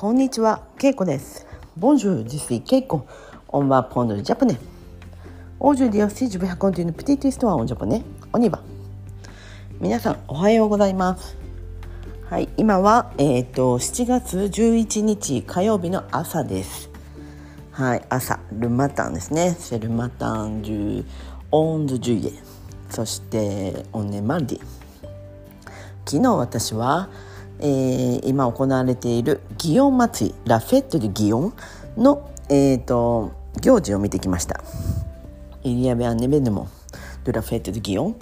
こんにちは、ケイコです。Bonjour, je suis Keiko. On va prendre le japonais. Aujourd'hui aussi, je vais raconter une petite histoire en japonais. On y va. 皆さん、おはようございます。はい、今は、えっ、と、7月11日火曜日の朝です。はい、朝、ルマタンですね。c'est le matin du 11 juillet。そして、on est mardi。昨日私は、えー今行われている祇園祭ラフェットで祇園の、えー、と行事を見てきました。Il y avait un événement de la fête de Guillaume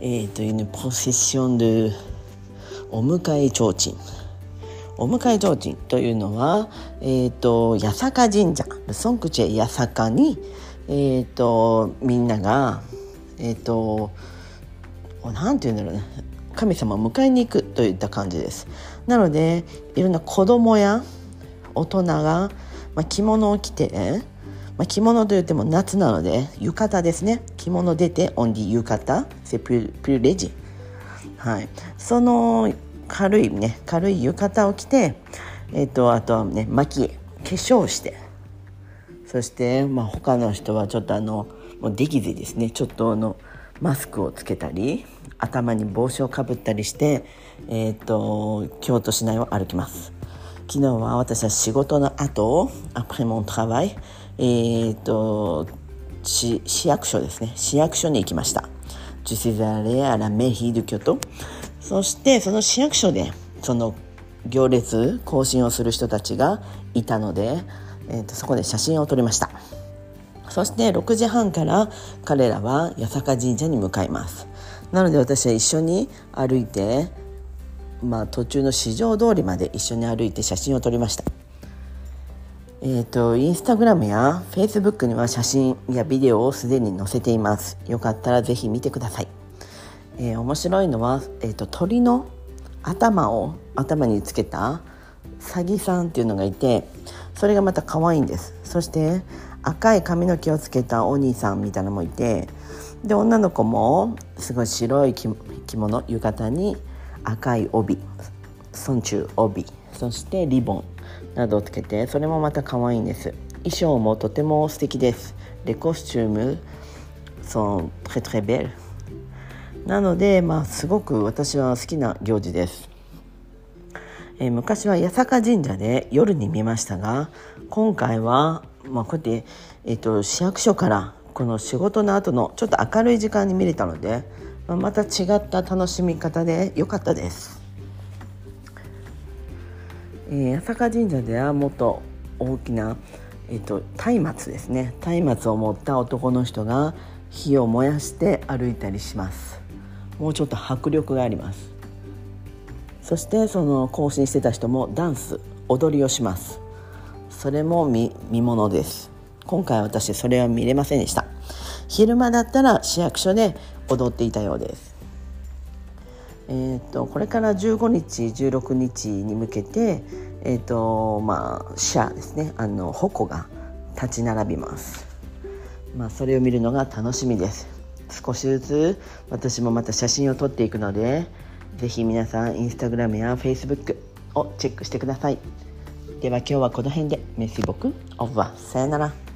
et une procession de お迎え提灯。お迎え提灯というのは、えー、と八坂神社ソンクチェ八坂に、えー、とみんながえっ、となんて言うんだろうね。神様を迎えに行くといった感じです。なのでいろんな子供や大人が、まあ、着物を着て、まあ、着物といっても夏なので浴衣ですね。着物出てオンディ浴衣セプルプルレジ。はい。その軽いね軽い浴衣を着てえっ、とあとはね巻き化粧して。そして、まあ、他の人はちょっとあのもうできずですね。ちょっとあのマスクをつけたり。頭に帽子をかぶったりして、えー、と京都市内を歩きます。昨日は私は仕事の後 après mon travail えー、と市市役所ですね。市役所に行きました。Je suis allée à la mairie de Kyoto そしてその市役所でその行列行進をする人たちがいたので、えー、とそこで写真を撮りました。そして6時半から彼らは八坂神社に向かいます。なので私は一緒に歩いてまあ途中の市場通りまで一緒に歩いて写真を撮りました。えっ、とインスタグラムやフェイスブックには写真やビデオをすでに載せています。よかったらぜひ見てください、えー面白いのは、えー、と鳥の頭を頭につけたサギさんっていうのがいてそれがまた可愛いんです。そして赤い髪の毛をつけたお兄さんみたいなのもいてで女の子もすごい白い着物浴衣に赤い帯尊中帯そしてリボンなどをつけてそれもまた可愛いんです。衣装もとても素敵です。レコスチューム sont très très b なのでまあすごく私は好きな行事です。えー昔は八坂神社で夜に見ましたが今回は、まあ、こうやって、えー、と市役所からこの仕事の後のちょっと明るい時間に見れたので、まあ、また違った楽しみ方で良かったです、えー八坂神社ではもっと大きなえっと松明ですね。松明を持った男の人が火を燃やして歩いたりします。もうちょっと迫力があります。そしてその行進してた人もダンス踊りをします。それも見見ものです。今回私それは見れませんでした。昼間だったら市役所で踊っていたようです。えー、とこれから15日16日に向けてえっ、とまあ社ですね。あの矛が立ち並びます。まあそれを見るのが楽しみです。少しずつ私もまた写真を撮っていくのでぜひ皆さんインスタグラムやフェイスブックをチェックしてください。では今日はこの辺で。メッシボクオーバー。さよなら。